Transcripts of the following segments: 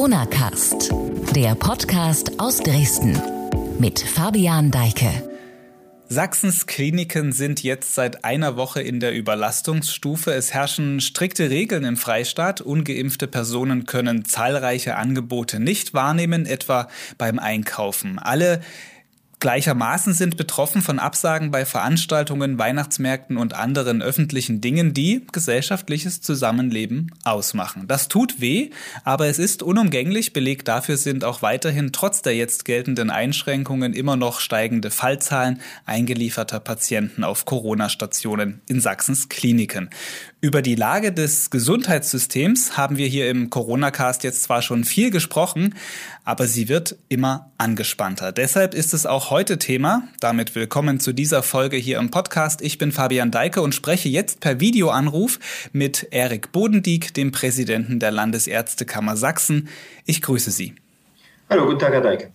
Corona Cast, der Podcast aus Dresden mit Fabian Deike. Sachsens Kliniken sind jetzt seit einer Woche in der Überlastungsstufe. Es herrschen strikte Regeln im Freistaat. Ungeimpfte Personen können zahlreiche Angebote nicht wahrnehmen, etwa beim Einkaufen. Alle Gleichermaßen sind betroffen von Absagen bei Veranstaltungen, Weihnachtsmärkten und anderen öffentlichen Dingen, die gesellschaftliches Zusammenleben ausmachen. Das tut weh, aber es ist unumgänglich. Beleg dafür sind auch weiterhin trotz der jetzt geltenden Einschränkungen immer noch steigende Fallzahlen eingelieferter Patienten auf Corona-Stationen in Sachsens Kliniken. Über die Lage des Gesundheitssystems haben wir hier im Corona-Cast jetzt zwar schon viel gesprochen, aber sie wird immer angespannter. Deshalb ist es auch heute Thema. Damit willkommen zu dieser Folge hier im Podcast. Ich bin Fabian Deike und spreche jetzt per Videoanruf mit Erik Bodendieck, dem Präsidenten der Landesärztekammer Sachsen. Ich grüße Sie. Hallo, guten Tag, Herr Deike.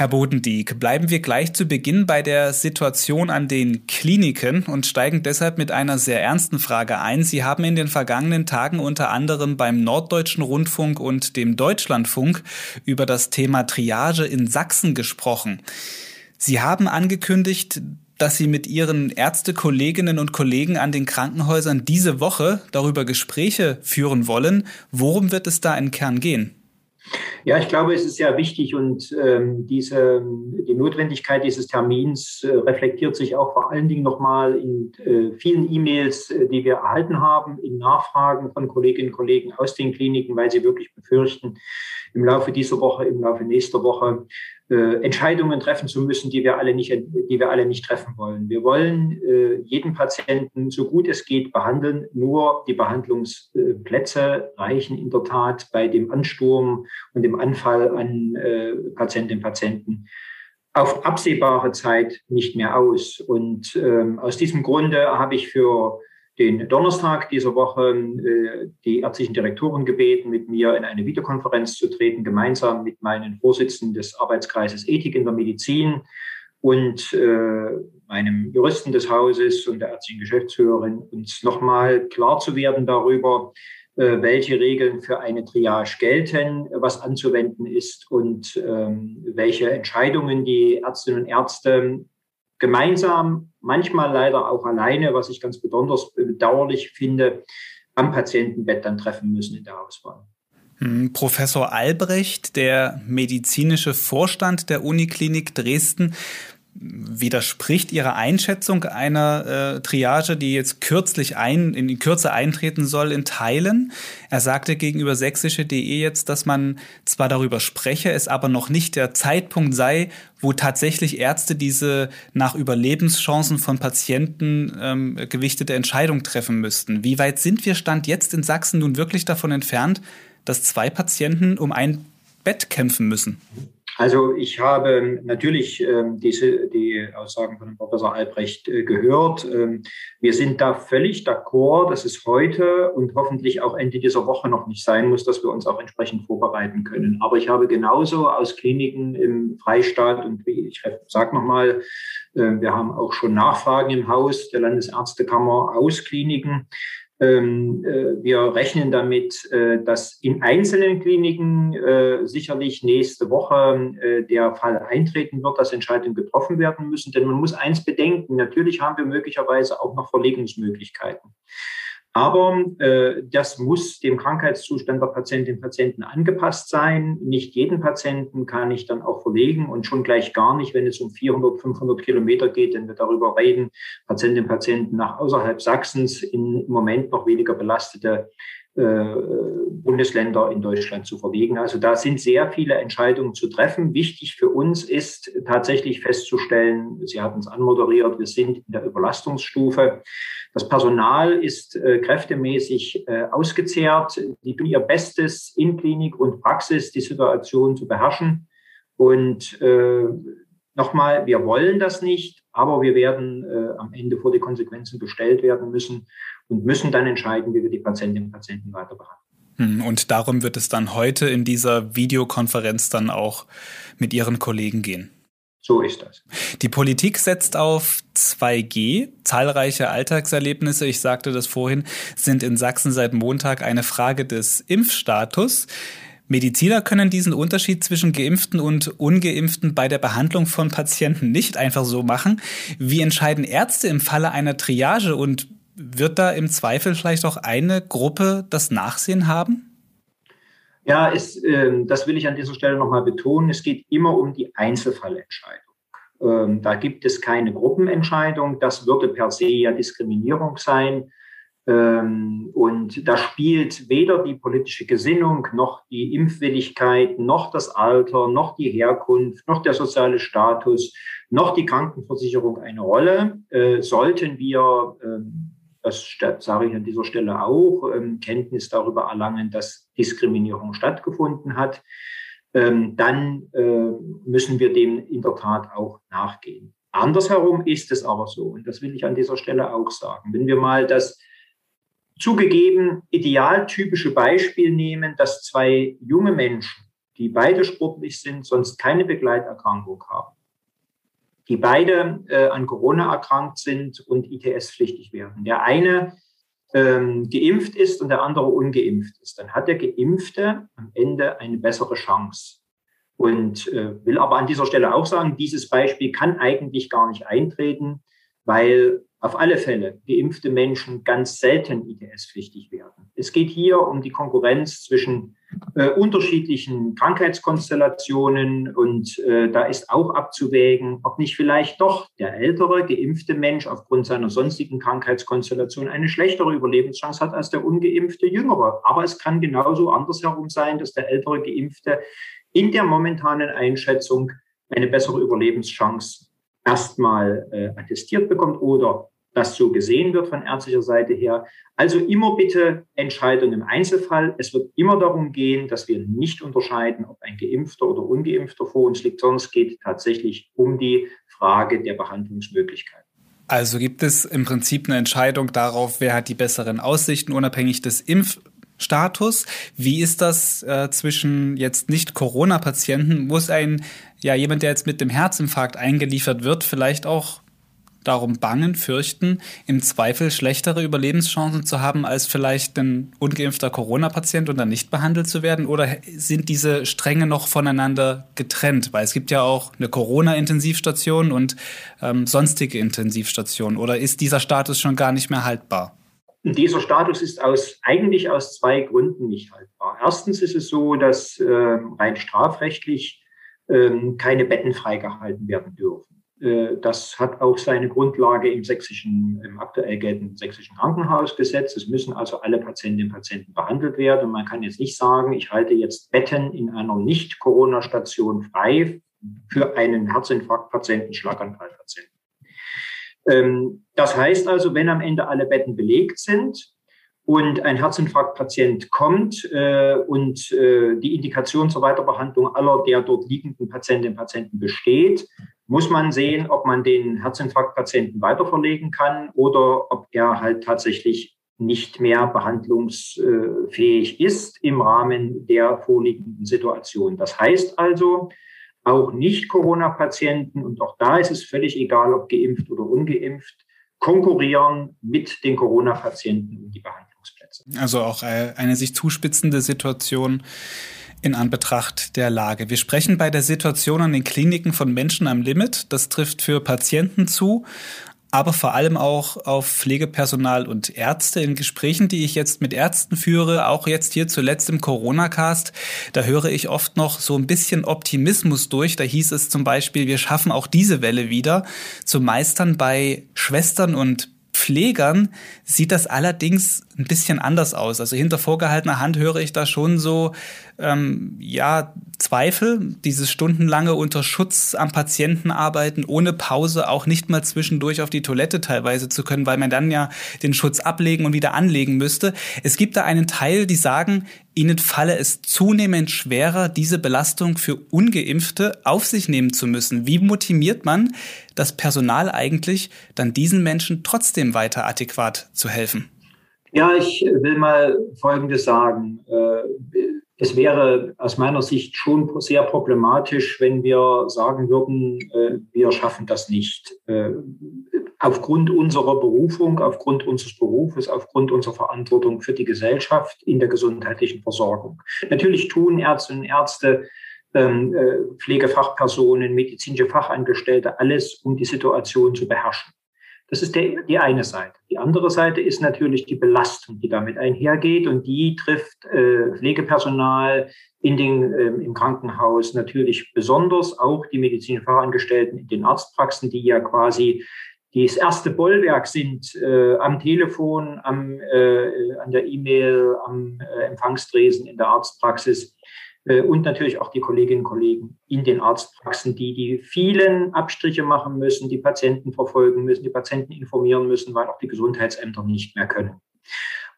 Herr Bodendieck, bleiben wir gleich zu Beginn bei der Situation an den Kliniken und steigen deshalb mit einer sehr ernsten Frage ein. Sie haben in den vergangenen Tagen unter anderem beim Norddeutschen Rundfunk und dem Deutschlandfunk über das Thema Triage in Sachsen gesprochen. Sie haben angekündigt, dass Sie mit Ihren Ärztekolleginnen und Kollegen an den Krankenhäusern diese Woche darüber Gespräche führen wollen. Worum wird es da im Kern gehen? Ja, ich glaube, es ist sehr wichtig und ähm, diese, die Notwendigkeit dieses Termins äh, reflektiert sich auch vor allen Dingen nochmal in äh, vielen E-Mails, äh, die wir erhalten haben, in Nachfragen von Kolleginnen und Kollegen aus den Kliniken, weil sie wirklich befürchten, im Laufe dieser Woche, im Laufe nächster Woche äh, Entscheidungen treffen zu müssen, die wir alle nicht, die wir alle nicht treffen wollen. Wir wollen äh, jeden Patienten so gut es geht behandeln. Nur die Behandlungsplätze reichen in der Tat bei dem Ansturm und dem Anfall an äh, Patientinnen und Patienten auf absehbare Zeit nicht mehr aus. Und ähm, aus diesem Grunde habe ich für den Donnerstag dieser Woche äh, die ärztlichen Direktoren gebeten, mit mir in eine Videokonferenz zu treten, gemeinsam mit meinen Vorsitzenden des Arbeitskreises Ethik in der Medizin und äh, meinem Juristen des Hauses und der ärztlichen Geschäftsführerin, uns nochmal klar zu werden darüber, äh, welche Regeln für eine Triage gelten, was anzuwenden ist und ähm, welche Entscheidungen die Ärztinnen und Ärzte gemeinsam, manchmal leider auch alleine, was ich ganz besonders bedauerlich finde, am Patientenbett dann treffen müssen in der Auswahl. Hm, Professor Albrecht, der medizinische Vorstand der Uniklinik Dresden, widerspricht Ihrer Einschätzung einer äh, Triage, die jetzt kürzlich ein, in Kürze eintreten soll, in Teilen. Er sagte gegenüber sächsische.de jetzt, dass man zwar darüber spreche, es aber noch nicht der Zeitpunkt sei, wo tatsächlich Ärzte diese nach Überlebenschancen von Patienten ähm, gewichtete Entscheidung treffen müssten. Wie weit sind wir Stand jetzt in Sachsen nun wirklich davon entfernt, dass zwei Patienten um ein Bett kämpfen müssen? Also ich habe natürlich ähm, diese, die Aussagen von Professor Albrecht äh, gehört. Ähm, wir sind da völlig d'accord, dass es heute und hoffentlich auch Ende dieser Woche noch nicht sein muss, dass wir uns auch entsprechend vorbereiten können. Aber ich habe genauso aus Kliniken im Freistaat und wie ich sage nochmal, äh, wir haben auch schon Nachfragen im Haus der Landesärztekammer aus Kliniken, wir rechnen damit, äh, dass in einzelnen Kliniken äh, sicherlich nächste Woche der Fall eintreten wird, dass Entscheidungen getroffen werden müssen. Denn man muss eins bedenken, natürlich haben wir möglicherweise auch noch Verlegungsmöglichkeiten. Aber äh, das muss dem Krankheitszustand der Patientinnen und Patienten angepasst sein. Nicht jeden Patienten kann ich dann auch verlegen und schon gleich gar nicht, wenn es um 400, 500 Kilometer geht, wenn wir darüber reden, Patientinnen und Patienten nach außerhalb Sachsens in im Moment noch weniger belastete Bundesländer in Deutschland zu verlegen. Also da sind sehr viele Entscheidungen zu treffen. Wichtig für uns ist tatsächlich festzustellen, Sie hatten es anmoderiert, wir sind in der Überlastungsstufe. Das Personal ist äh, kräftemäßig äh, ausgezehrt. Die tun ihr Bestes in Klinik und Praxis, die Situation zu beherrschen. Und äh, nochmal, wir wollen das nicht, aber wir werden äh, am Ende vor die Konsequenzen gestellt werden müssen und müssen dann entscheiden, wie wir die Patientinnen und Patienten weiter behandeln. Hm, und darum wird es dann heute in dieser Videokonferenz dann auch mit Ihren Kollegen gehen. So ist das. Die Politik setzt auf 2G. Zahlreiche Alltagserlebnisse, ich sagte das vorhin, sind in Sachsen seit Montag eine Frage des Impfstatus. Mediziner können diesen Unterschied zwischen geimpften und ungeimpften bei der Behandlung von Patienten nicht einfach so machen. Wie entscheiden Ärzte im Falle einer Triage und wird da im Zweifel vielleicht auch eine Gruppe das Nachsehen haben? Ja, es, äh, das will ich an dieser Stelle nochmal betonen. Es geht immer um die Einzelfallentscheidung. Ähm, da gibt es keine Gruppenentscheidung. Das würde per se ja Diskriminierung sein. Ähm, und da spielt weder die politische Gesinnung noch die Impfwilligkeit, noch das Alter, noch die Herkunft, noch der soziale Status, noch die Krankenversicherung eine Rolle. Äh, sollten wir, ähm, das sage ich an dieser Stelle auch, ähm, Kenntnis darüber erlangen, dass Diskriminierung stattgefunden hat, dann äh, müssen wir dem in der Tat auch nachgehen. Andersherum ist es aber so, und das will ich an dieser Stelle auch sagen, wenn wir mal das zugegeben idealtypische Beispiel nehmen, dass zwei junge Menschen, die beide sportlich sind, sonst keine Begleiterkrankung haben, die beide äh, an Corona erkrankt sind und ITS-pflichtig werden. Der eine ähm, geimpft ist und der andere ungeimpft ist, dann hat der Geimpfte am Ende eine bessere Chance. Und äh, will aber an dieser Stelle auch sagen, dieses Beispiel kann eigentlich gar nicht eintreten, weil auf alle Fälle geimpfte Menschen ganz selten ITS-pflichtig werden. Es geht hier um die Konkurrenz zwischen äh, unterschiedlichen Krankheitskonstellationen und äh, da ist auch abzuwägen, ob nicht vielleicht doch der ältere geimpfte Mensch aufgrund seiner sonstigen Krankheitskonstellation eine schlechtere Überlebenschance hat als der ungeimpfte jüngere. Aber es kann genauso andersherum sein, dass der ältere geimpfte in der momentanen Einschätzung eine bessere Überlebenschance erstmal äh, attestiert bekommt oder das so gesehen wird von ärztlicher Seite her. Also immer bitte Entscheidung im Einzelfall. Es wird immer darum gehen, dass wir nicht unterscheiden, ob ein geimpfter oder ungeimpfter vor uns liegt, sondern es geht tatsächlich um die Frage der Behandlungsmöglichkeit. Also gibt es im Prinzip eine Entscheidung darauf, wer hat die besseren Aussichten, unabhängig des Impfstatus. Wie ist das äh, zwischen jetzt nicht Corona-Patienten? Muss ein, ja, jemand, der jetzt mit dem Herzinfarkt eingeliefert wird, vielleicht auch darum bangen, fürchten, im Zweifel schlechtere Überlebenschancen zu haben als vielleicht ein ungeimpfter Corona-Patient und dann nicht behandelt zu werden? Oder sind diese Stränge noch voneinander getrennt? Weil es gibt ja auch eine Corona-Intensivstation und ähm, sonstige Intensivstationen. Oder ist dieser Status schon gar nicht mehr haltbar? Dieser Status ist aus, eigentlich aus zwei Gründen nicht haltbar. Erstens ist es so, dass äh, rein strafrechtlich keine Betten freigehalten werden dürfen. Äh, das hat auch seine Grundlage im sächsischen, im aktuell geltenden sächsischen Krankenhausgesetz. Es müssen also alle Patientinnen und Patienten behandelt werden. Und man kann jetzt nicht sagen, ich halte jetzt Betten in einer Nicht-Corona-Station frei für einen Herzinfarktpatienten, Schlaganfallpatienten. Ähm, das heißt also, wenn am Ende alle Betten belegt sind, und ein Herzinfarktpatient kommt äh, und äh, die Indikation zur Weiterbehandlung aller der dort liegenden Patientinnen und Patienten besteht, muss man sehen, ob man den Herzinfarktpatienten weiterverlegen kann oder ob er halt tatsächlich nicht mehr behandlungsfähig ist im Rahmen der vorliegenden Situation. Das heißt also, auch Nicht-Corona-Patienten, und auch da ist es völlig egal, ob geimpft oder ungeimpft, konkurrieren mit den Corona-Patienten um die Behandlungsplätze. Also auch äh, eine sich zuspitzende Situation in Anbetracht der Lage. Wir sprechen bei der Situation an den Kliniken von Menschen am Limit. Das trifft für Patienten zu, aber vor allem auch auf Pflegepersonal und Ärzte. In Gesprächen, die ich jetzt mit Ärzten führe, auch jetzt hier zuletzt im Corona-Cast, da höre ich oft noch so ein bisschen Optimismus durch. Da hieß es zum Beispiel, wir schaffen auch diese Welle wieder zu meistern bei Schwestern und Pflegern sieht das allerdings ein bisschen anders aus. Also hinter vorgehaltener Hand höre ich da schon so, ähm, ja, Zweifel, dieses stundenlange unter Schutz am Patienten arbeiten, ohne Pause, auch nicht mal zwischendurch auf die Toilette teilweise zu können, weil man dann ja den Schutz ablegen und wieder anlegen müsste. Es gibt da einen Teil, die sagen, ihnen falle es zunehmend schwerer, diese Belastung für ungeimpfte auf sich nehmen zu müssen. Wie motiviert man das Personal eigentlich, dann diesen Menschen trotzdem weiter adäquat zu helfen? Ja, ich will mal Folgendes sagen. Es wäre aus meiner Sicht schon sehr problematisch, wenn wir sagen würden, äh, wir schaffen das nicht. Äh, aufgrund unserer Berufung, aufgrund unseres Berufes, aufgrund unserer Verantwortung für die Gesellschaft in der gesundheitlichen Versorgung. Natürlich tun Ärzte und Ärzte, ähm, äh, Pflegefachpersonen, medizinische Fachangestellte alles, um die Situation zu beherrschen. Das ist der, die eine Seite. Die andere Seite ist natürlich die Belastung, die damit einhergeht und die trifft äh, Pflegepersonal in den, äh, im Krankenhaus natürlich besonders, auch die medizinischen Fachangestellten in den Arztpraxen, die ja quasi das erste Bollwerk sind äh, am Telefon, am, äh, an der E-Mail, am äh, Empfangstresen in der Arztpraxis und natürlich auch die Kolleginnen und Kollegen in den Arztpraxen, die die vielen Abstriche machen müssen, die Patienten verfolgen müssen, die Patienten informieren müssen, weil auch die Gesundheitsämter nicht mehr können.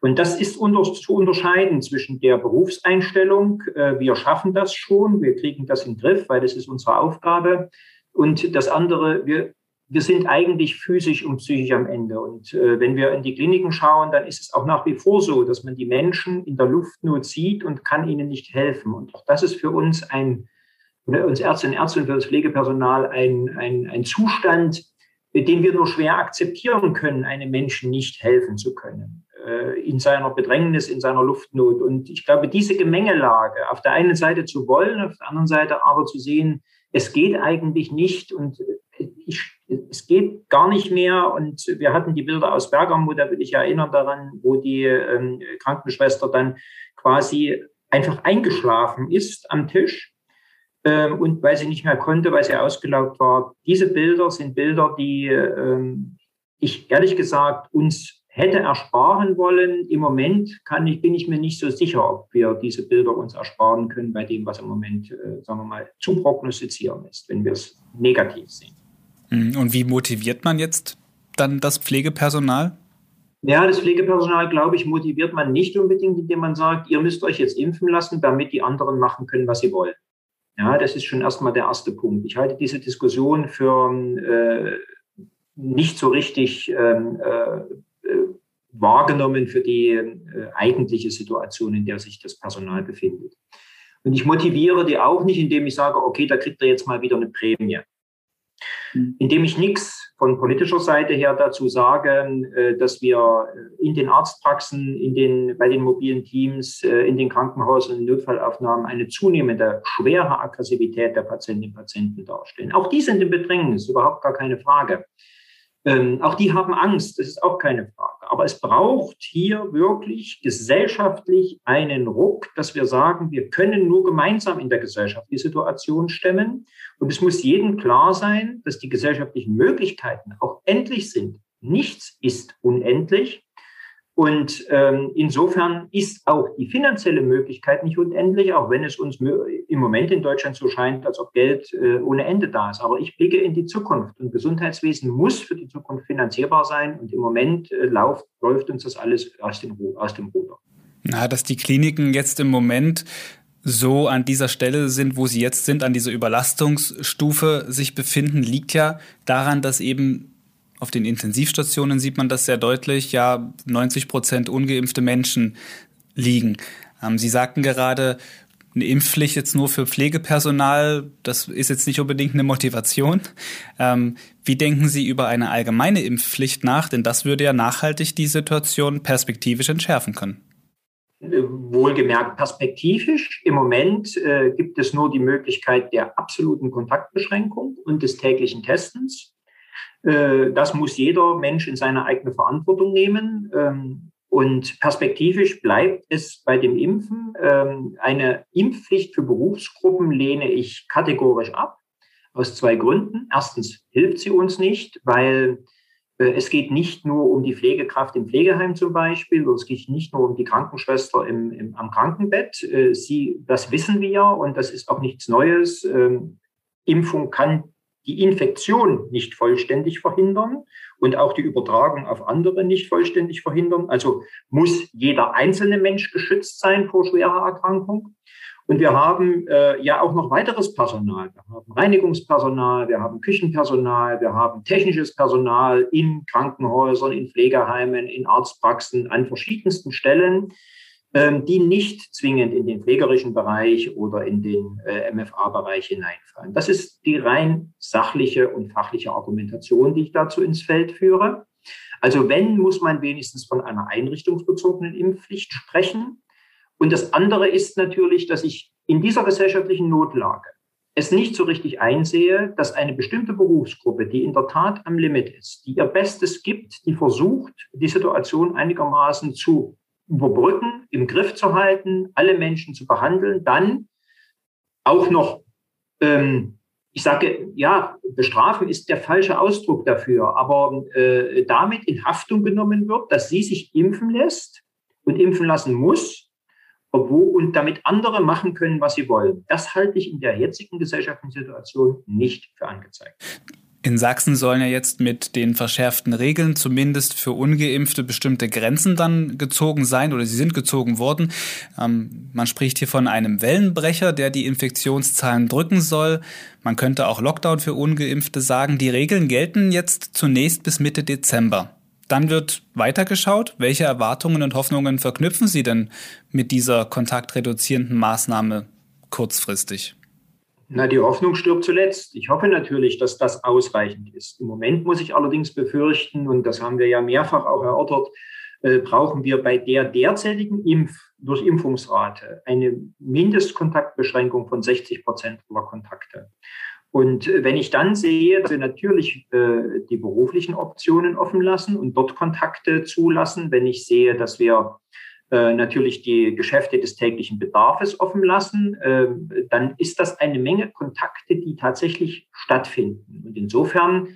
Und das ist unter, zu unterscheiden zwischen der Berufseinstellung, äh, wir schaffen das schon, wir kriegen das in den Griff, weil das ist unsere Aufgabe. Und das andere, wir wir sind eigentlich physisch und psychisch am Ende. Und äh, wenn wir in die Kliniken schauen, dann ist es auch nach wie vor so, dass man die Menschen in der Luftnot sieht und kann ihnen nicht helfen. Und auch das ist für uns ein, für uns Ärzte und Ärzte und für das Pflegepersonal ein, ein, ein Zustand, den wir nur schwer akzeptieren können, einem Menschen nicht helfen zu können äh, in seiner Bedrängnis, in seiner Luftnot. Und ich glaube, diese Gemengelage, auf der einen Seite zu wollen, auf der anderen Seite aber zu sehen, es geht eigentlich nicht und ich, es geht gar nicht mehr. Und wir hatten die Bilder aus Bergamo, da will ich erinnern daran, wo die ähm, Krankenschwester dann quasi einfach eingeschlafen ist am Tisch. Ähm, und weil sie nicht mehr konnte, weil sie ausgelaugt war. Diese Bilder sind Bilder, die ähm, ich ehrlich gesagt uns hätte ersparen wollen. Im Moment kann ich, bin ich mir nicht so sicher, ob wir diese Bilder uns ersparen können bei dem, was im Moment, äh, sagen wir mal, zu prognostizieren ist, wenn wir es negativ sehen. Mhm. Und wie motiviert man jetzt dann das Pflegepersonal? Ja, das Pflegepersonal, glaube ich, motiviert man nicht unbedingt, indem man sagt, ihr müsst euch jetzt impfen lassen, damit die anderen machen können, was sie wollen. Ja, das ist schon erstmal der erste Punkt. Ich halte diese Diskussion für äh, nicht so richtig ähm, äh, äh, wahrgenommen für die äh, eigentliche Situation, in der sich das Personal befindet. Und ich motiviere die auch nicht, indem ich sage, okay, da kriegt ihr jetzt mal wieder eine Prämie. Mhm. indem ich nichts von politischer Seite her dazu sage, äh, dass wir in den Arztpraxen, in den, bei den mobilen Teams, äh, in den Krankenhäusern, in Notfallaufnahmen eine zunehmende schwere Aggressivität der Patientinnen und Patienten darstellen. Auch die sind im Bedrängnis, überhaupt gar keine Frage. Ähm, auch die haben Angst, das ist auch keine Frage. Aber es braucht hier wirklich gesellschaftlich einen Ruck, dass wir sagen, wir können nur gemeinsam in der Gesellschaft die Situation stemmen. Und es muss jedem klar sein, dass die gesellschaftlichen Möglichkeiten auch endlich sind. Nichts ist unendlich. Und ähm, insofern ist auch die finanzielle Möglichkeit nicht unendlich, auch wenn es uns im Moment in Deutschland so scheint, als ob Geld äh, ohne Ende da ist. Aber ich blicke in die Zukunft und Gesundheitswesen muss für die Zukunft finanzierbar sein. Und im Moment äh, läuft, läuft uns das alles aus dem, aus dem Ruder. Na, dass die Kliniken jetzt im Moment so an dieser Stelle sind, wo sie jetzt sind, an dieser Überlastungsstufe sich befinden, liegt ja daran, dass eben auf den Intensivstationen sieht man das sehr deutlich, ja, 90 Prozent ungeimpfte Menschen liegen. Ähm, Sie sagten gerade, eine Impfpflicht jetzt nur für Pflegepersonal, das ist jetzt nicht unbedingt eine Motivation. Ähm, wie denken Sie über eine allgemeine Impfpflicht nach? Denn das würde ja nachhaltig die Situation perspektivisch entschärfen können. Wohlgemerkt perspektivisch. Im Moment äh, gibt es nur die Möglichkeit der absoluten Kontaktbeschränkung und des täglichen Testens. Äh, das muss jeder Mensch in seine eigene Verantwortung nehmen. Ähm, und perspektivisch bleibt es bei dem Impfen. Ähm, eine Impfpflicht für Berufsgruppen lehne ich kategorisch ab. Aus zwei Gründen. Erstens hilft sie uns nicht, weil äh, es geht nicht nur um die Pflegekraft im Pflegeheim zum Beispiel, oder es geht nicht nur um die Krankenschwester im, im, am Krankenbett. Äh, sie, das wissen wir und das ist auch nichts Neues. Ähm, Impfung kann die Infektion nicht vollständig verhindern und auch die Übertragung auf andere nicht vollständig verhindern. Also muss jeder einzelne Mensch geschützt sein vor schwerer Erkrankung. Und wir haben äh, ja auch noch weiteres Personal. Wir haben Reinigungspersonal, wir haben Küchenpersonal, wir haben technisches Personal in Krankenhäusern, in Pflegeheimen, in Arztpraxen, an verschiedensten Stellen, die nicht zwingend in den pflegerischen Bereich oder in den äh, MFA-Bereich hineinfallen. Das ist die rein sachliche und fachliche Argumentation, die ich dazu ins Feld führe. Also wenn, muss man wenigstens von einer einrichtungsbezogenen Impfpflicht sprechen. Und das andere ist natürlich, dass ich in dieser gesellschaftlichen Notlage es nicht so richtig einsehe, dass eine bestimmte Berufsgruppe, die in der Tat am Limit ist, die ihr Bestes gibt, die versucht, die Situation einigermaßen zu überbrücken, im Griff zu halten, alle Menschen zu behandeln, dann auch noch, ähm, ich sage, ja, bestrafen ist der falsche Ausdruck dafür, aber äh, damit in Haftung genommen wird, dass sie sich impfen lässt und impfen lassen muss, obwohl und damit andere machen können, was sie wollen. Das halte ich in der jetzigen gesellschaftlichen Situation nicht für angezeigt. In Sachsen sollen ja jetzt mit den verschärften Regeln zumindest für ungeimpfte bestimmte Grenzen dann gezogen sein oder sie sind gezogen worden. Ähm, man spricht hier von einem Wellenbrecher, der die Infektionszahlen drücken soll. Man könnte auch Lockdown für ungeimpfte sagen. Die Regeln gelten jetzt zunächst bis Mitte Dezember. Dann wird weitergeschaut. Welche Erwartungen und Hoffnungen verknüpfen Sie denn mit dieser kontaktreduzierenden Maßnahme kurzfristig? Na, die Hoffnung stirbt zuletzt. Ich hoffe natürlich, dass das ausreichend ist. Im Moment muss ich allerdings befürchten, und das haben wir ja mehrfach auch erörtert, äh, brauchen wir bei der derzeitigen Impf durch Impfungsrate eine Mindestkontaktbeschränkung von 60 Prozent aller Kontakte. Und wenn ich dann sehe, dass wir natürlich äh, die beruflichen Optionen offen lassen und dort Kontakte zulassen, wenn ich sehe, dass wir äh, natürlich die Geschäfte des täglichen Bedarfs offen lassen, äh, dann ist das eine Menge Kontakte, die tatsächlich stattfinden. Und insofern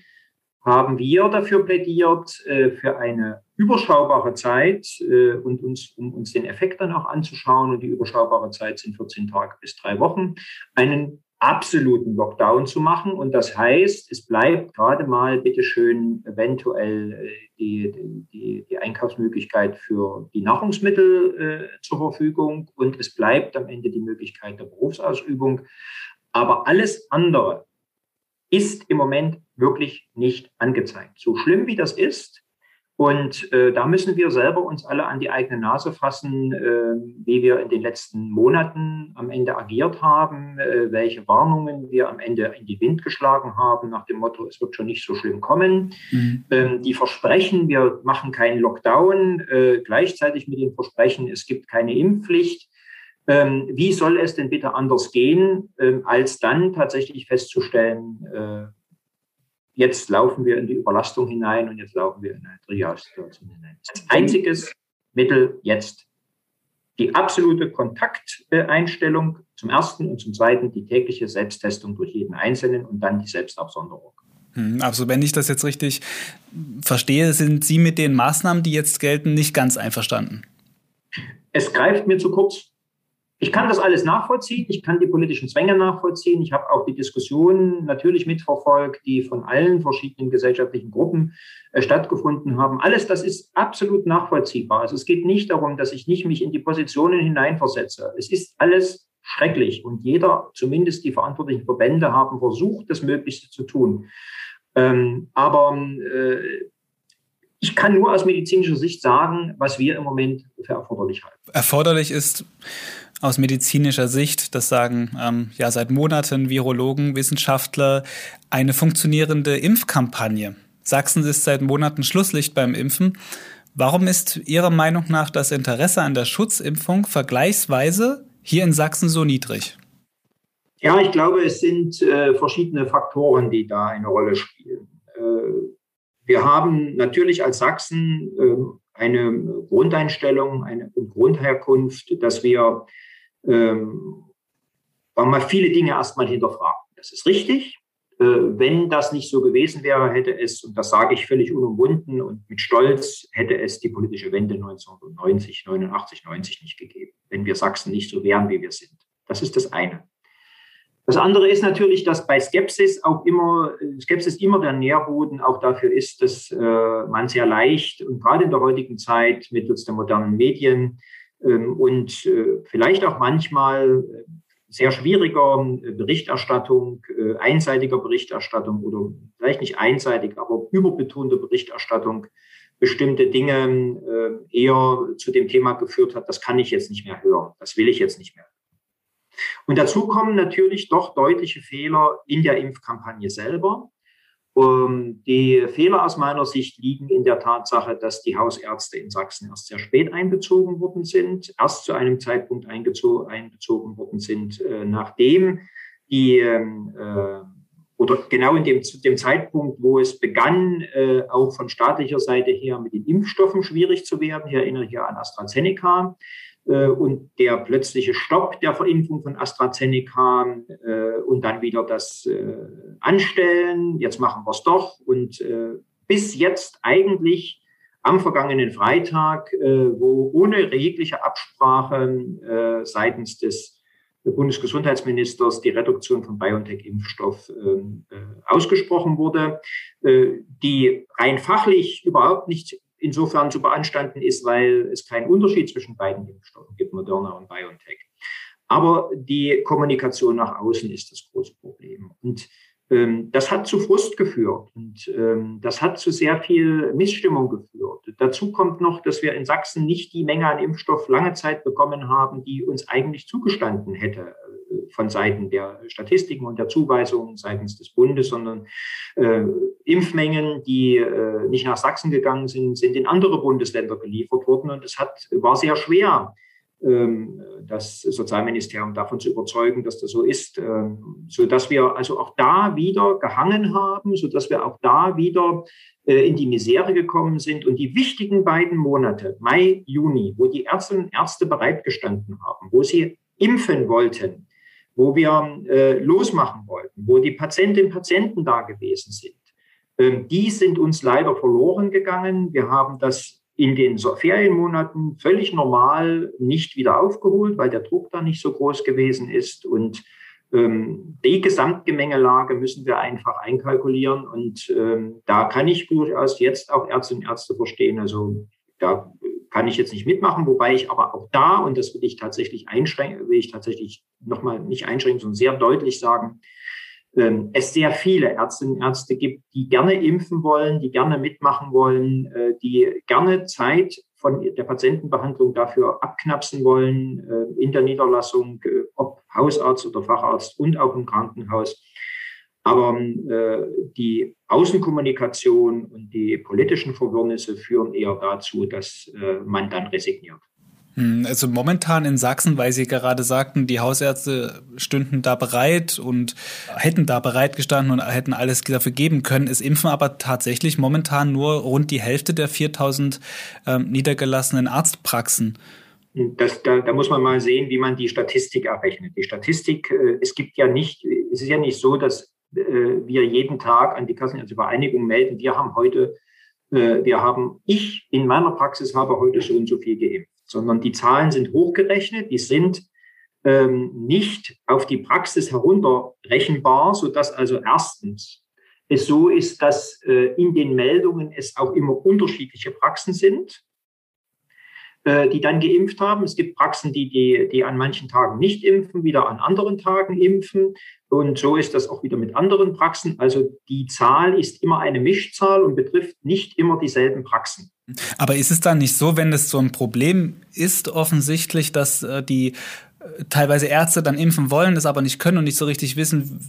haben wir dafür plädiert, äh, für eine überschaubare Zeit und uns, um uns den Effekt dann auch anzuschauen, und die überschaubare Zeit sind 14 Tage bis drei Wochen, einen absoluten Lockdown zu machen. Und das heißt, es bleibt gerade mal bitteschön eventuell äh, die, die, die Einkaufsmöglichkeit für die Nahrungsmittel äh, zur Verfügung und es bleibt am Ende die Möglichkeit der Berufsausübung. Aber alles andere ist im Moment wirklich nicht angezeigt. So schlimm wie das ist, und äh, da müssen wir selber uns alle an die eigene Nase fassen, äh, wie wir in den letzten Monaten am Ende agiert haben, äh, welche Warnungen wir am Ende in die Wind geschlagen haben, nach dem Motto, es wird schon nicht so schlimm kommen. Mhm. Ähm, die Versprechen, wir machen keinen Lockdown, äh, gleichzeitig mit dem Versprechen, es gibt keine Impfpflicht. Ähm, wie soll es denn bitte anders gehen, ähm, als dann tatsächlich festzustellen, äh, jetzt laufen wir in die Überlastung hinein und jetzt laufen wir in eine Triage-Situation hinein. Das einziges Mittel jetzt die absolute Kontakteinstellung zum ersten und zum zweiten die tägliche Selbsttestung durch jeden Einzelnen und dann die Selbstabsonderung. Hm, also wenn ich das jetzt richtig verstehe, sind Sie mit den Maßnahmen, die jetzt gelten, nicht ganz einverstanden? Es greift mir zu kurz. Ich kann das alles nachvollziehen. Ich kann die politischen Zwänge nachvollziehen. Ich habe auch die Diskussionen natürlich mitverfolgt, die von allen verschiedenen gesellschaftlichen Gruppen äh, stattgefunden haben. Alles das ist absolut nachvollziehbar. Also es geht nicht darum, dass ich nicht mich in die Positionen hineinversetze. Es ist alles schrecklich und jeder, zumindest die verantwortlichen Verbände, haben versucht, das Möglichste zu tun. Ähm, aber äh, ich kann nur aus medizinischer Sicht sagen, was wir im Moment für erforderlich halten. Erforderlich ist aus medizinischer Sicht, das sagen ähm, ja seit Monaten Virologen, Wissenschaftler, eine funktionierende Impfkampagne. Sachsen ist seit Monaten Schlusslicht beim Impfen. Warum ist Ihrer Meinung nach das Interesse an der Schutzimpfung vergleichsweise hier in Sachsen so niedrig? Ja, ich glaube, es sind äh, verschiedene Faktoren, die da eine Rolle spielen. Äh, wir haben natürlich als Sachsen äh, eine Grundeinstellung, eine Grundherkunft, dass wir ähm, mal viele Dinge erstmal hinterfragen. Das ist richtig. Äh, wenn das nicht so gewesen wäre, hätte es, und das sage ich völlig unumwunden und mit Stolz, hätte es die politische Wende 1990, 89, 90 nicht gegeben, wenn wir Sachsen nicht so wären, wie wir sind. Das ist das eine. Das andere ist natürlich, dass bei Skepsis auch immer, Skepsis immer der Nährboden auch dafür ist, dass äh, man sehr leicht und gerade in der heutigen Zeit mittels der modernen Medien ähm, und äh, vielleicht auch manchmal äh, sehr schwieriger äh, Berichterstattung, einseitiger Berichterstattung oder vielleicht nicht einseitig, aber überbetonte Berichterstattung bestimmte Dinge äh, eher zu dem Thema geführt hat, das kann ich jetzt nicht mehr hören, das will ich jetzt nicht mehr. Und dazu kommen natürlich doch deutliche Fehler in der Impfkampagne selber. Ähm, die Fehler aus meiner Sicht liegen in der Tatsache, dass die Hausärzte in Sachsen erst sehr spät einbezogen worden sind, erst zu einem Zeitpunkt einbezogen worden sind, äh, nachdem die ähm, äh, oder genau in dem, dem Zeitpunkt, wo es begann, äh, auch von staatlicher Seite her mit den Impfstoffen schwierig zu werden. Ich erinnere hier an AstraZeneca und der plötzliche Stopp der Verimpfung von AstraZeneca äh, und dann wieder das äh, Anstellen. Jetzt machen wir es doch. Und äh, bis jetzt eigentlich am vergangenen Freitag, äh, wo ohne jegliche Absprache seitens des Bundesgesundheitsministers die Reduktion von BioNTech-Impfstoff ähm, äh, ausgesprochen wurde, äh, die rein fachlich überhaupt nicht insofern zu beanstanden ist, weil es keinen Unterschied zwischen beiden Impfstoffen gibt, Moderna und BioNTech. Aber die Kommunikation nach außen ist das große Problem. Und ähm, das hat zu Frust geführt und ähm, das hat zu sehr viel Missstimmung geführt. Dazu kommt noch, dass wir in Sachsen nicht die Menge an Impfstoff lange Zeit bekommen haben, die uns eigentlich zugestanden hätte von Seiten der Statistiken und der Zuweisungen seitens des Bundes, sondern äh, Impfmengen, die äh, nicht nach Sachsen gegangen sind, sind in andere Bundesländer geliefert worden. Und es hat, war sehr schwer, ähm, das Sozialministerium davon zu überzeugen, dass das so ist, ähm, so dass wir also auch da wieder gehangen haben, so dass wir auch da wieder äh, in die Misere gekommen sind. Und die wichtigen beiden Monate, Mai, Juni, wo die Ärztinnen und Ärzte bereitgestanden haben, wo sie impfen wollten, wo wir äh, losmachen wollten, wo die Patientinnen und Patienten da gewesen sind, ähm, die sind uns leider verloren gegangen. Wir haben das in den Ferienmonaten völlig normal nicht wieder aufgeholt, weil der Druck da nicht so groß gewesen ist. Und ähm, die Gesamtgemengelage müssen wir einfach einkalkulieren. Und ähm, da kann ich durchaus jetzt auch Ärztinnen und Ärzte verstehen. Also da kann ich jetzt nicht mitmachen, wobei ich aber auch da, und das will ich tatsächlich einschränken, will ich tatsächlich nochmal nicht einschränken, sondern sehr deutlich sagen, ähm, es sehr viele Ärztinnen und Ärzte gibt, die gerne impfen wollen, die gerne mitmachen wollen, äh, die gerne Zeit von der Patientenbehandlung dafür abknapsen wollen, äh, in der Niederlassung, äh, ob Hausarzt oder Facharzt und auch im Krankenhaus. Aber die Außenkommunikation und die politischen Verwirrnisse führen eher dazu, dass man dann resigniert. Hm, also momentan in Sachsen, weil Sie gerade sagten, die Hausärzte stünden da bereit und hätten da bereit gestanden und hätten alles dafür geben können, ist Impfen aber tatsächlich momentan nur rund die Hälfte der 4000 ähm, niedergelassenen Arztpraxen. Das, da, da, muss man mal sehen, wie man die Statistik errechnet. Die Statistik, äh, es gibt ja nicht, es ist ja nicht so, dass äh, wir jeden Tag an die Kassenärztevereinigung melden, wir haben heute, äh, wir haben, ich in meiner Praxis habe heute so und so viel geimpft sondern die Zahlen sind hochgerechnet, die sind ähm, nicht auf die Praxis herunterrechenbar, sodass also erstens es so ist, dass äh, in den Meldungen es auch immer unterschiedliche Praxen sind, äh, die dann geimpft haben. Es gibt Praxen, die, die, die an manchen Tagen nicht impfen, wieder an anderen Tagen impfen. Und so ist das auch wieder mit anderen Praxen. Also die Zahl ist immer eine Mischzahl und betrifft nicht immer dieselben Praxen. Aber ist es dann nicht so, wenn es so ein Problem ist, offensichtlich, dass äh, die äh, teilweise Ärzte dann impfen wollen, es aber nicht können und nicht so richtig wissen,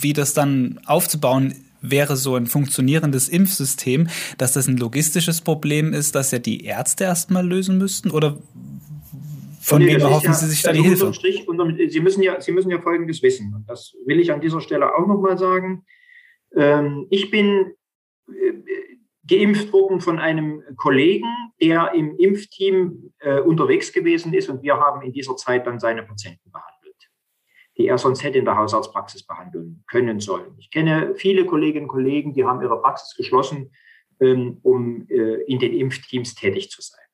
wie das dann aufzubauen wäre so ein funktionierendes Impfsystem, dass das ein logistisches Problem ist, das ja die Ärzte erstmal lösen müssten? Oder von wem erhoffen ja, Sie sich da die Hilfe? Strich, unter, Sie, müssen ja, Sie müssen ja Folgendes wissen. Und das will ich an dieser Stelle auch nochmal sagen. Ähm, ich bin äh, geimpft worden von einem Kollegen, der im Impfteam äh, unterwegs gewesen ist und wir haben in dieser Zeit dann seine Patienten behandelt die er sonst hätte in der Hausarztpraxis behandeln können sollen. Ich kenne viele Kolleginnen und Kollegen, die haben ihre Praxis geschlossen, ähm, um äh, in den Impfteams tätig zu sein.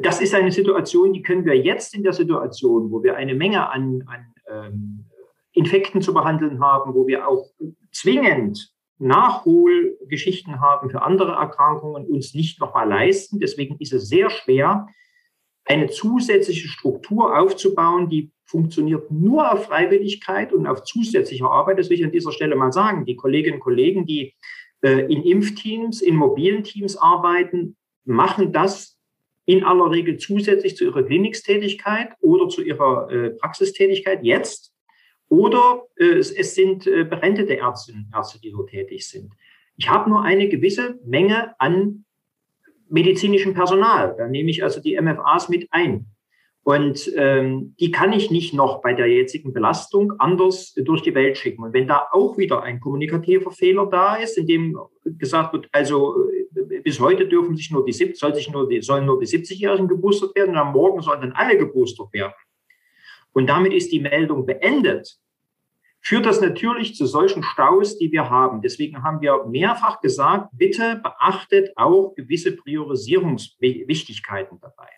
Das ist eine Situation, die können wir jetzt in der Situation, wo wir eine Menge an, an ähm, Infekten zu behandeln haben, wo wir auch zwingend Nachholgeschichten haben für andere Erkrankungen, uns nicht nochmal leisten. Deswegen ist es sehr schwer, eine zusätzliche Struktur aufzubauen, die funktioniert nur auf Freiwilligkeit und auf zusätzlicher Arbeit. Das will ich an dieser Stelle mal sagen. Die Kolleginnen und Kollegen, die äh, in Impfteams, in mobilen Teams arbeiten, machen das in aller Regel zusätzlich zu ihrer Klinikstätigkeit oder zu ihrer äh, Praxistätigkeit jetzt. Oder äh, es, es, sind äh, berentete Ärztinnen und Ärzte, die dort tätig sind. Ich habe nur eine gewisse Menge an medizinischem Personal. Da nehme ich also die MFAs mit ein. Und ähm, die kann ich nicht noch bei der jetzigen Belastung anders durch die Welt schicken. Und wenn da auch wieder ein kommunikativer Fehler da ist, in dem gesagt wird, also äh, bis heute dürfen sich nur die, soll sich nur die, sollen nur die 70-Jährigen geboostert werden und am Morgen sollen dann alle geboostert werden. Und damit ist die Meldung beendet führt das natürlich zu solchen Staus, die wir haben. Deswegen haben wir mehrfach gesagt, bitte beachtet auch gewisse Priorisierungswichtigkeiten dabei.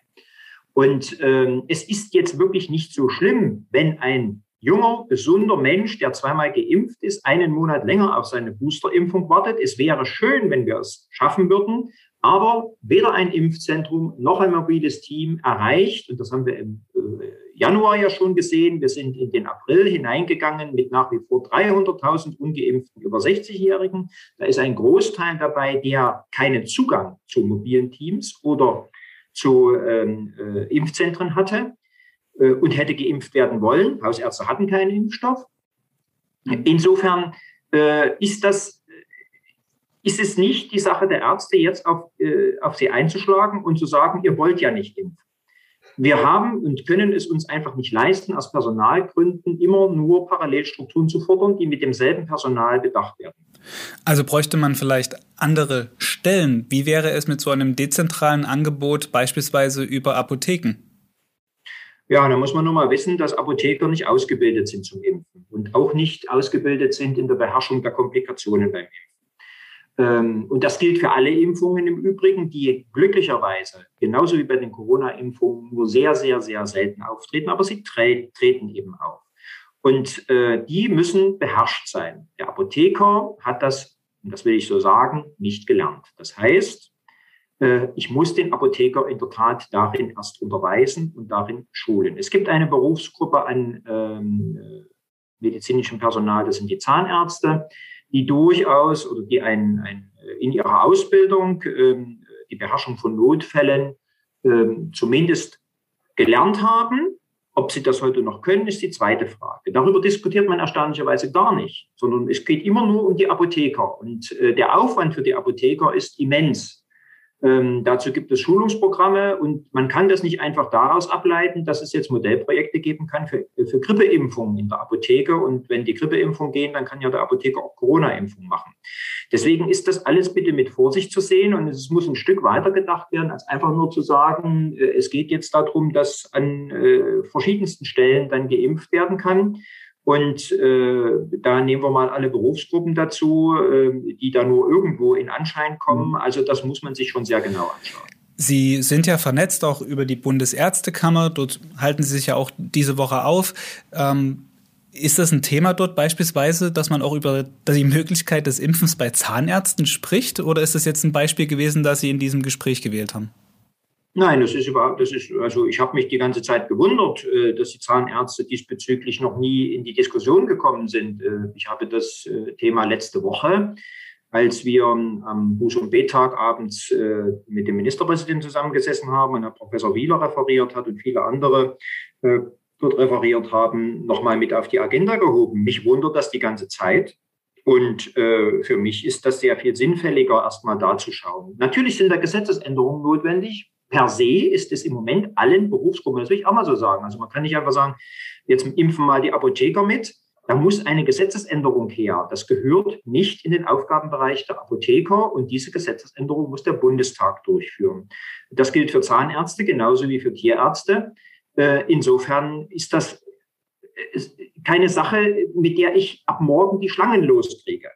Und ähm, es ist jetzt wirklich nicht so schlimm, wenn ein junger, gesunder Mensch, der zweimal geimpft ist, einen Monat länger auf seine Boosterimpfung wartet. Es wäre schön, wenn wir es schaffen würden, aber weder ein Impfzentrum noch ein mobiles Team erreicht, und das haben wir im äh, Januar ja schon gesehen. Wir sind in den April hineingegangen mit nach wie vor 300.000 ungeimpften über 60-Jährigen. Da ist ein Großteil dabei, der keinen Zugang zu mobilen Teams oder zu ähm, äh, Impfzentren hatte äh, und hätte geimpft werden wollen. Hausärzte hatten keinen Impfstoff. Insofern äh, ist das ist es nicht die Sache der Ärzte, jetzt auf, äh, auf sie einzuschlagen und zu sagen, ihr wollt ja nicht impfen. Wir haben und können es uns einfach nicht leisten, aus Personalgründen immer nur Parallelstrukturen zu fordern, die mit demselben Personal bedacht werden. Also bräuchte man vielleicht andere Stellen. Wie wäre es mit so einem dezentralen Angebot beispielsweise über Apotheken? Ja, da muss man nur mal wissen, dass Apotheker nicht ausgebildet sind zum Impfen und auch nicht ausgebildet sind in der Beherrschung der Komplikationen beim Impfen. Ähm, und das gilt für alle Impfungen im Übrigen, die glücklicherweise, genauso wie bei den Corona-Impfungen, nur sehr, sehr, sehr selten auftreten, aber sie tre treten eben auf. Und äh, die müssen beherrscht sein. Der Apotheker hat das, und das will ich so sagen, nicht gelernt. Das heißt, ich muss den Apotheker in der Tat darin erst unterweisen und darin schulen. Es gibt eine Berufsgruppe an ähm, äh, medizinischem Personal, das sind die Zahnärzte die durchaus oder die ein, ein, in ihrer Ausbildung ähm, die Beherrschung von Notfällen ähm, zumindest gelernt haben. Ob sie das heute noch können, ist die zweite Frage. Darüber diskutiert man erstaunlicherweise gar nicht, sondern es geht immer nur um die Apotheker. Und äh, der Aufwand für die Apotheker ist immens. Ähm, dazu gibt es Schulungsprogramme und man kann das nicht einfach daraus ableiten, dass es jetzt Modellprojekte geben kann für, für Grippeimpfungen in der Apotheke. Und wenn die Grippeimpfungen gehen, dann kann ja der Apotheker auch Corona-Impfung machen. Deswegen ist das alles bitte mit Vorsicht zu sehen und es muss ein Stück weiter gedacht werden, als einfach nur zu sagen, äh, es geht jetzt darum, dass an äh, verschiedensten Stellen dann geimpft werden kann. Und äh, da nehmen wir mal alle Berufsgruppen dazu, äh, die da nur irgendwo in Anschein kommen. Mhm. Also das muss man sich schon sehr genau anschauen. Sie sind ja vernetzt auch über die Bundesärztekammer. Dort halten Sie sich ja auch diese Woche auf. Ähm, ist das ein Thema dort beispielsweise, dass man auch über die Möglichkeit des Impfens bei Zahnärzten spricht? Oder ist das jetzt ein Beispiel gewesen, das Sie in diesem Gespräch gewählt haben? Nein, das ist überhaupt, das ist, also ich habe mich die ganze Zeit gewundert, äh, dass die Zahnärzte diesbezüglich noch nie in die Diskussion gekommen sind. Äh, ich habe das äh, Thema letzte Woche, als wir am Buß- und B-Tag abends mit dem Ministerpräsidenten zusammengesessen haben und Herr Professor Wieler referiert hat und viele andere dort referiert haben, nochmal mit auf die Agenda gehoben. Mich wundert das die ganze Zeit. Und äh, für mich ist das sehr viel sinnfälliger, erstmal da zu schauen. Natürlich sind da Gesetzesänderungen notwendig per se ist es im Moment allen Berufsgruppen, das will ich auch mal so sagen. Also man kann nicht einfach sagen, jetzt impfen mal die Apotheker mit. Da muss eine Gesetzesänderung her. Das gehört nicht in den Aufgabenbereich der Apotheker und diese Gesetzesänderung muss der Bundestag durchführen. Das gilt für Zahnärzte genauso wie für Tierärzte. Äh, insofern ist das äh, keine Sache, mit der ich ab morgen die Schlangen loskriege.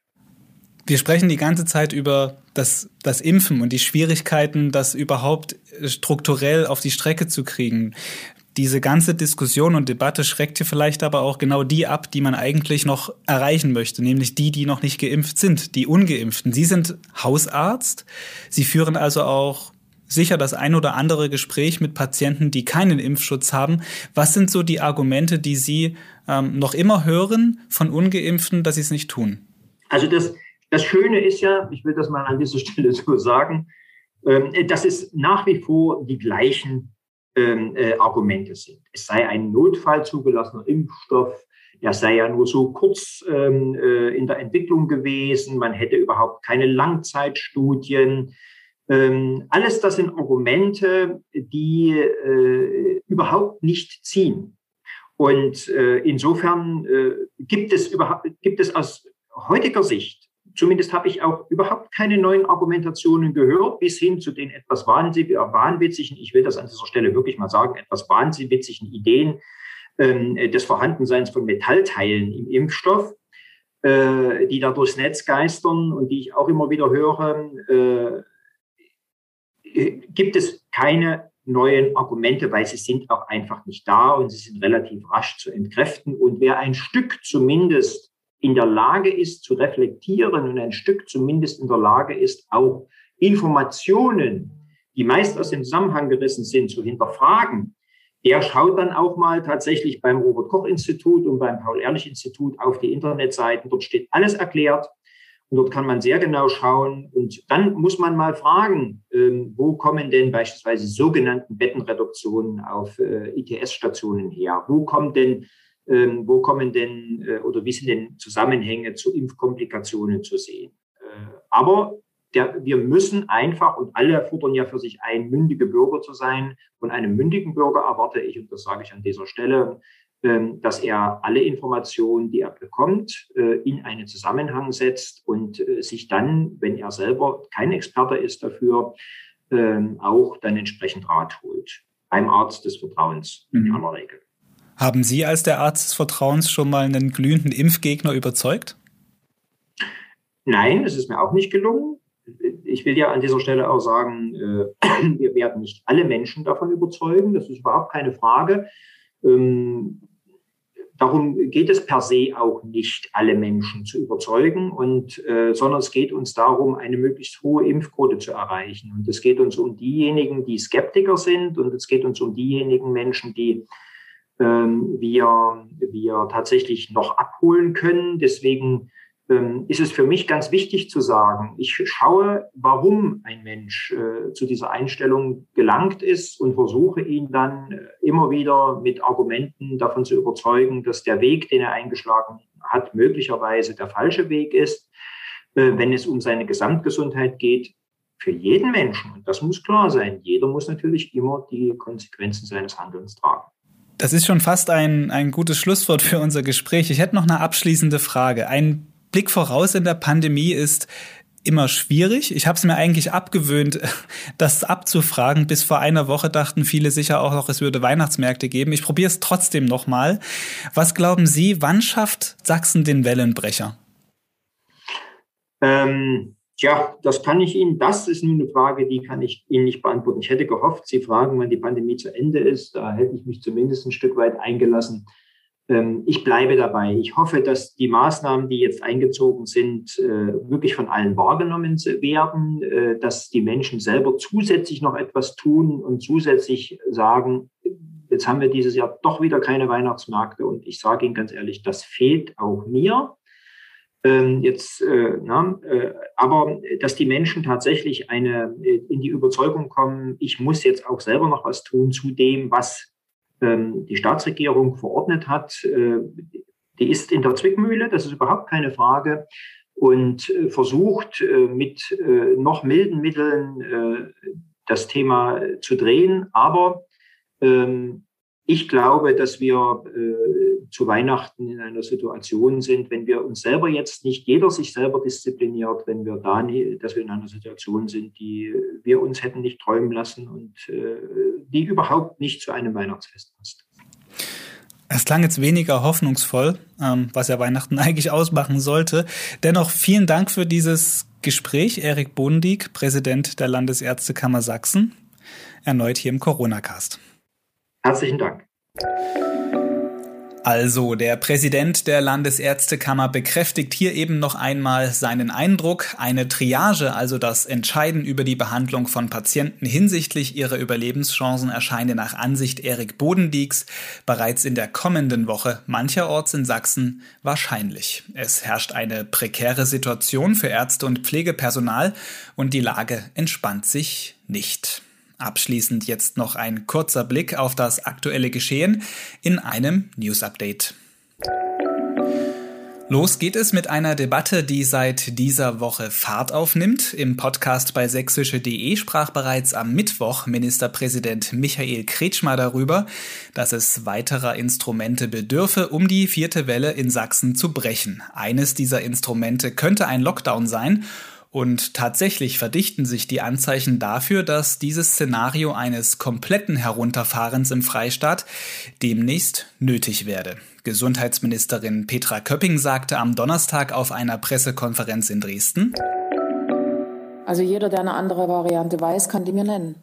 Wir sprechen die ganze Zeit über das, das Impfen und die Schwierigkeiten, das überhaupt strukturell auf die Strecke zu kriegen. Diese ganze Diskussion und Debatte schreckt hier vielleicht aber auch genau die ab, die man eigentlich noch erreichen möchte, nämlich die, die noch nicht geimpft sind, die ungeimpften. Sie sind Hausarzt. Sie führen also auch sicher das ein oder andere Gespräch mit Patienten, die keinen Impfschutz haben. Was sind so die Argumente, die Sie ähm, noch immer hören von ungeimpften, dass sie es nicht tun? Also das, das Schöne ist ja, ich will das mal an dieser Stelle so sagen, ähm, dass es nach wie vor die gleichen ähm, äh, Argumente sind. Es sei ein Notfall zugelassener Impfstoff, er sei ja nur so kurz ähm, äh, in der Entwicklung gewesen, man hätte überhaupt keine Langzeitstudien. Alles das sind Argumente, die äh, überhaupt nicht ziehen. Und äh, insofern äh, gibt es überhaupt, gibt es aus heutiger Sicht, zumindest habe ich auch überhaupt keine neuen Argumentationen gehört, bis hin zu den etwas wahnwitzigen, ich will das an dieser Stelle wirklich mal sagen, etwas wahnwitzigen Ideen ähm, des Vorhandenseins von Metallteilen im Impfstoff, äh, die da durchs Netz geistern und die ich auch immer wieder höre, äh, äh, gibt es keine neuen Argumente, weil sie sind auch einfach nicht da und sie sind relativ rasch zu entkräften. Und wer ein Stück zumindest in der Lage ist zu reflektieren und ein Stück zumindest in der Lage ist, auch Informationen, die meist aus dem Zusammenhang gerissen sind, zu hinterfragen, der schaut dann auch mal tatsächlich beim Robert Koch Institut und beim Paul Ehrlich Institut auf die Internetseiten. Dort steht alles erklärt. Und dort kann man sehr genau schauen. Und dann muss man mal fragen, ähm, wo kommen denn beispielsweise sogenannten Bettenreduktionen auf äh, ITS-Stationen her? Wo kommen denn, ähm, wo kommen denn äh, oder wie sind denn Zusammenhänge zu Impfkomplikationen zu sehen? Äh, aber der, wir müssen einfach, und alle fordern ja für sich ein, mündige Bürger zu sein. Von einem mündigen Bürger erwarte ich, und das sage ich an dieser Stelle, ähm, dass er alle Informationen, die er bekommt, äh, in einen Zusammenhang setzt und äh, sich dann, wenn er selber kein Experte ist dafür, ähm, auch dann entsprechend Rat holt. Beim Arzt des Vertrauens in mhm. aller Regel. Haben Sie als der Arzt des Vertrauens schon mal einen glühenden Impfgegner überzeugt? Nein, es ist mir auch nicht gelungen. Ich will ja an dieser Stelle auch sagen, äh, wir werden nicht alle Menschen davon überzeugen. Das ist überhaupt keine Frage. Ähm, Darum geht es per se auch nicht, alle Menschen zu überzeugen, und, äh, sondern es geht uns darum, eine möglichst hohe Impfquote zu erreichen. Und es geht uns um diejenigen, die Skeptiker sind, und es geht uns um diejenigen Menschen, die ähm, wir, wir tatsächlich noch abholen können. Deswegen ähm, ist es für mich ganz wichtig zu sagen, ich schaue, warum ein Mensch äh, zu dieser Einstellung gelangt ist und versuche ihn dann äh, immer wieder mit Argumenten davon zu überzeugen, dass der Weg, den er eingeschlagen hat, möglicherweise der falsche Weg ist, äh, wenn es um seine Gesamtgesundheit geht. Für jeden Menschen, und das muss klar sein, jeder muss natürlich immer die Konsequenzen seines Handelns tragen. Das ist schon fast ein, ein gutes Schlusswort für unser Gespräch. Ich hätte noch eine abschließende Frage. Ein Blick voraus in der Pandemie ist immer schwierig. Ich habe es mir eigentlich abgewöhnt, das abzufragen. Bis vor einer Woche dachten viele sicher auch noch, es würde Weihnachtsmärkte geben. Ich probiere es trotzdem nochmal. Was glauben Sie, wann schafft Sachsen den Wellenbrecher? Ähm, ja, das kann ich Ihnen, das ist nur eine Frage, die kann ich Ihnen nicht beantworten. Ich hätte gehofft, Sie fragen, wann die Pandemie zu Ende ist. Da hätte ich mich zumindest ein Stück weit eingelassen. Ähm, ich bleibe dabei. Ich hoffe, dass die Maßnahmen, die jetzt eingezogen sind, äh, wirklich von allen wahrgenommen werden, äh, dass die Menschen selber zusätzlich noch etwas tun und zusätzlich sagen, jetzt haben wir dieses Jahr doch wieder keine Weihnachtsmärkte. Und ich sage Ihnen ganz ehrlich, das fehlt auch mir. Ähm, jetzt, äh, na, aber dass die Menschen tatsächlich eine, in die Überzeugung kommen, ich muss jetzt auch selber noch was tun zu dem, was ähm, die Staatsregierung verordnet hat, äh, die ist in der Zwickmühle, das ist überhaupt keine Frage, und äh, versucht äh, mit noch milden Mitteln das Thema zu drehen. Aber ähm, ich glaube, dass wir äh, zu Weihnachten in einer Situation sind, wenn wir uns selber jetzt nicht jeder sich selber diszipliniert, wenn wir da, nie, dass wir in einer Situation sind, die wir uns hätten nicht träumen lassen und äh, die überhaupt nicht zu einem Weihnachtsfest passt. Es klang jetzt weniger hoffnungsvoll, ähm, was ja Weihnachten eigentlich ausmachen sollte. Dennoch vielen Dank für dieses Gespräch, Erik Bondig, Präsident der Landesärztekammer Sachsen, erneut hier im Corona-Cast. Herzlichen Dank. Also, der Präsident der Landesärztekammer bekräftigt hier eben noch einmal seinen Eindruck. Eine Triage, also das Entscheiden über die Behandlung von Patienten hinsichtlich ihrer Überlebenschancen, erscheine nach Ansicht Erik Bodendiegs bereits in der kommenden Woche mancherorts in Sachsen wahrscheinlich. Es herrscht eine prekäre Situation für Ärzte und Pflegepersonal und die Lage entspannt sich nicht. Abschließend jetzt noch ein kurzer Blick auf das aktuelle Geschehen in einem News Update. Los geht es mit einer Debatte, die seit dieser Woche Fahrt aufnimmt. Im Podcast bei sächsische.de sprach bereits am Mittwoch Ministerpräsident Michael Kretschmer darüber, dass es weiterer Instrumente bedürfe, um die vierte Welle in Sachsen zu brechen. Eines dieser Instrumente könnte ein Lockdown sein und tatsächlich verdichten sich die Anzeichen dafür, dass dieses Szenario eines kompletten Herunterfahrens im Freistaat demnächst nötig werde. Gesundheitsministerin Petra Köpping sagte am Donnerstag auf einer Pressekonferenz in Dresden. Also jeder, der eine andere Variante weiß, kann die mir nennen.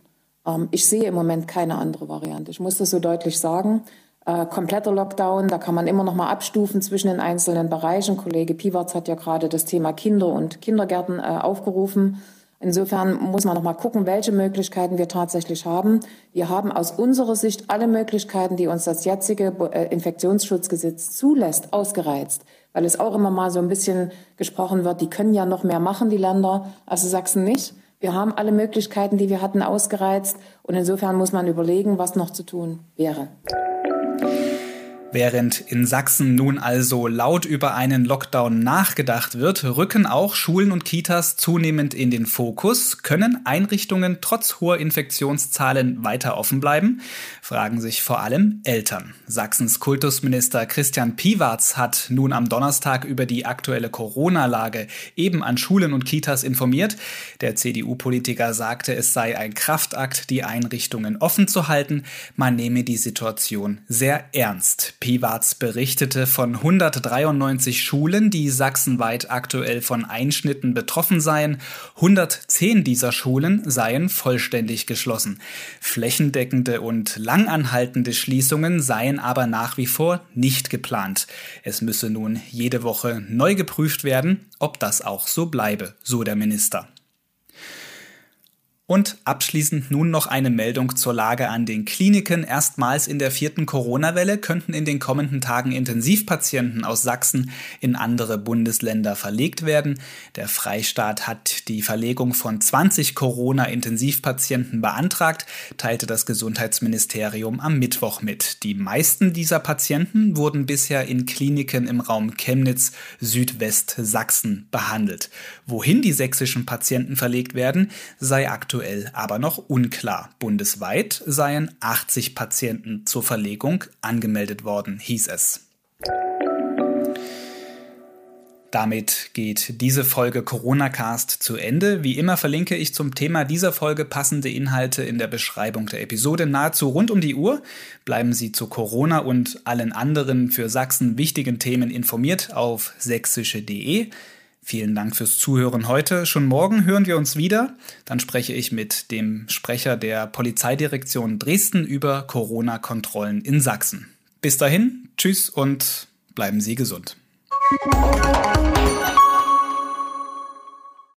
Ähm, ich sehe im Moment keine andere Variante. Ich muss das so deutlich sagen. Äh, kompletter Lockdown, da kann man immer noch mal abstufen zwischen den einzelnen Bereichen. Kollege Piwarz hat ja gerade das Thema Kinder und Kindergärten äh, aufgerufen. Insofern muss man noch mal gucken, welche Möglichkeiten wir tatsächlich haben. Wir haben aus unserer Sicht alle Möglichkeiten, die uns das jetzige äh, Infektionsschutzgesetz zulässt, ausgereizt. Weil es auch immer mal so ein bisschen gesprochen wird, die können ja noch mehr machen, die Länder, also Sachsen nicht. Wir haben alle Möglichkeiten, die wir hatten, ausgereizt. Und insofern muss man überlegen, was noch zu tun wäre. Thank you. Während in Sachsen nun also laut über einen Lockdown nachgedacht wird, rücken auch Schulen und Kitas zunehmend in den Fokus. Können Einrichtungen trotz hoher Infektionszahlen weiter offen bleiben? Fragen sich vor allem Eltern. Sachsens Kultusminister Christian Piwarz hat nun am Donnerstag über die aktuelle Corona-Lage eben an Schulen und Kitas informiert. Der CDU-Politiker sagte, es sei ein Kraftakt, die Einrichtungen offen zu halten. Man nehme die Situation sehr ernst. Piwarz berichtete von 193 Schulen, die sachsenweit aktuell von Einschnitten betroffen seien. 110 dieser Schulen seien vollständig geschlossen. Flächendeckende und langanhaltende Schließungen seien aber nach wie vor nicht geplant. Es müsse nun jede Woche neu geprüft werden, ob das auch so bleibe, so der Minister. Und abschließend nun noch eine Meldung zur Lage an den Kliniken. Erstmals in der vierten Corona-Welle könnten in den kommenden Tagen Intensivpatienten aus Sachsen in andere Bundesländer verlegt werden. Der Freistaat hat die Verlegung von 20 Corona-Intensivpatienten beantragt, teilte das Gesundheitsministerium am Mittwoch mit. Die meisten dieser Patienten wurden bisher in Kliniken im Raum Chemnitz, Südwestsachsen behandelt. Wohin die sächsischen Patienten verlegt werden, sei aktuell aktuell aber noch unklar. Bundesweit seien 80 Patienten zur Verlegung angemeldet worden, hieß es. Damit geht diese Folge Corona-Cast zu Ende. Wie immer verlinke ich zum Thema dieser Folge passende Inhalte in der Beschreibung der Episode nahezu rund um die Uhr. Bleiben Sie zu Corona und allen anderen für Sachsen wichtigen Themen informiert auf sächsische.de. Vielen Dank fürs Zuhören heute. Schon morgen hören wir uns wieder. Dann spreche ich mit dem Sprecher der Polizeidirektion Dresden über Corona-Kontrollen in Sachsen. Bis dahin, tschüss und bleiben Sie gesund.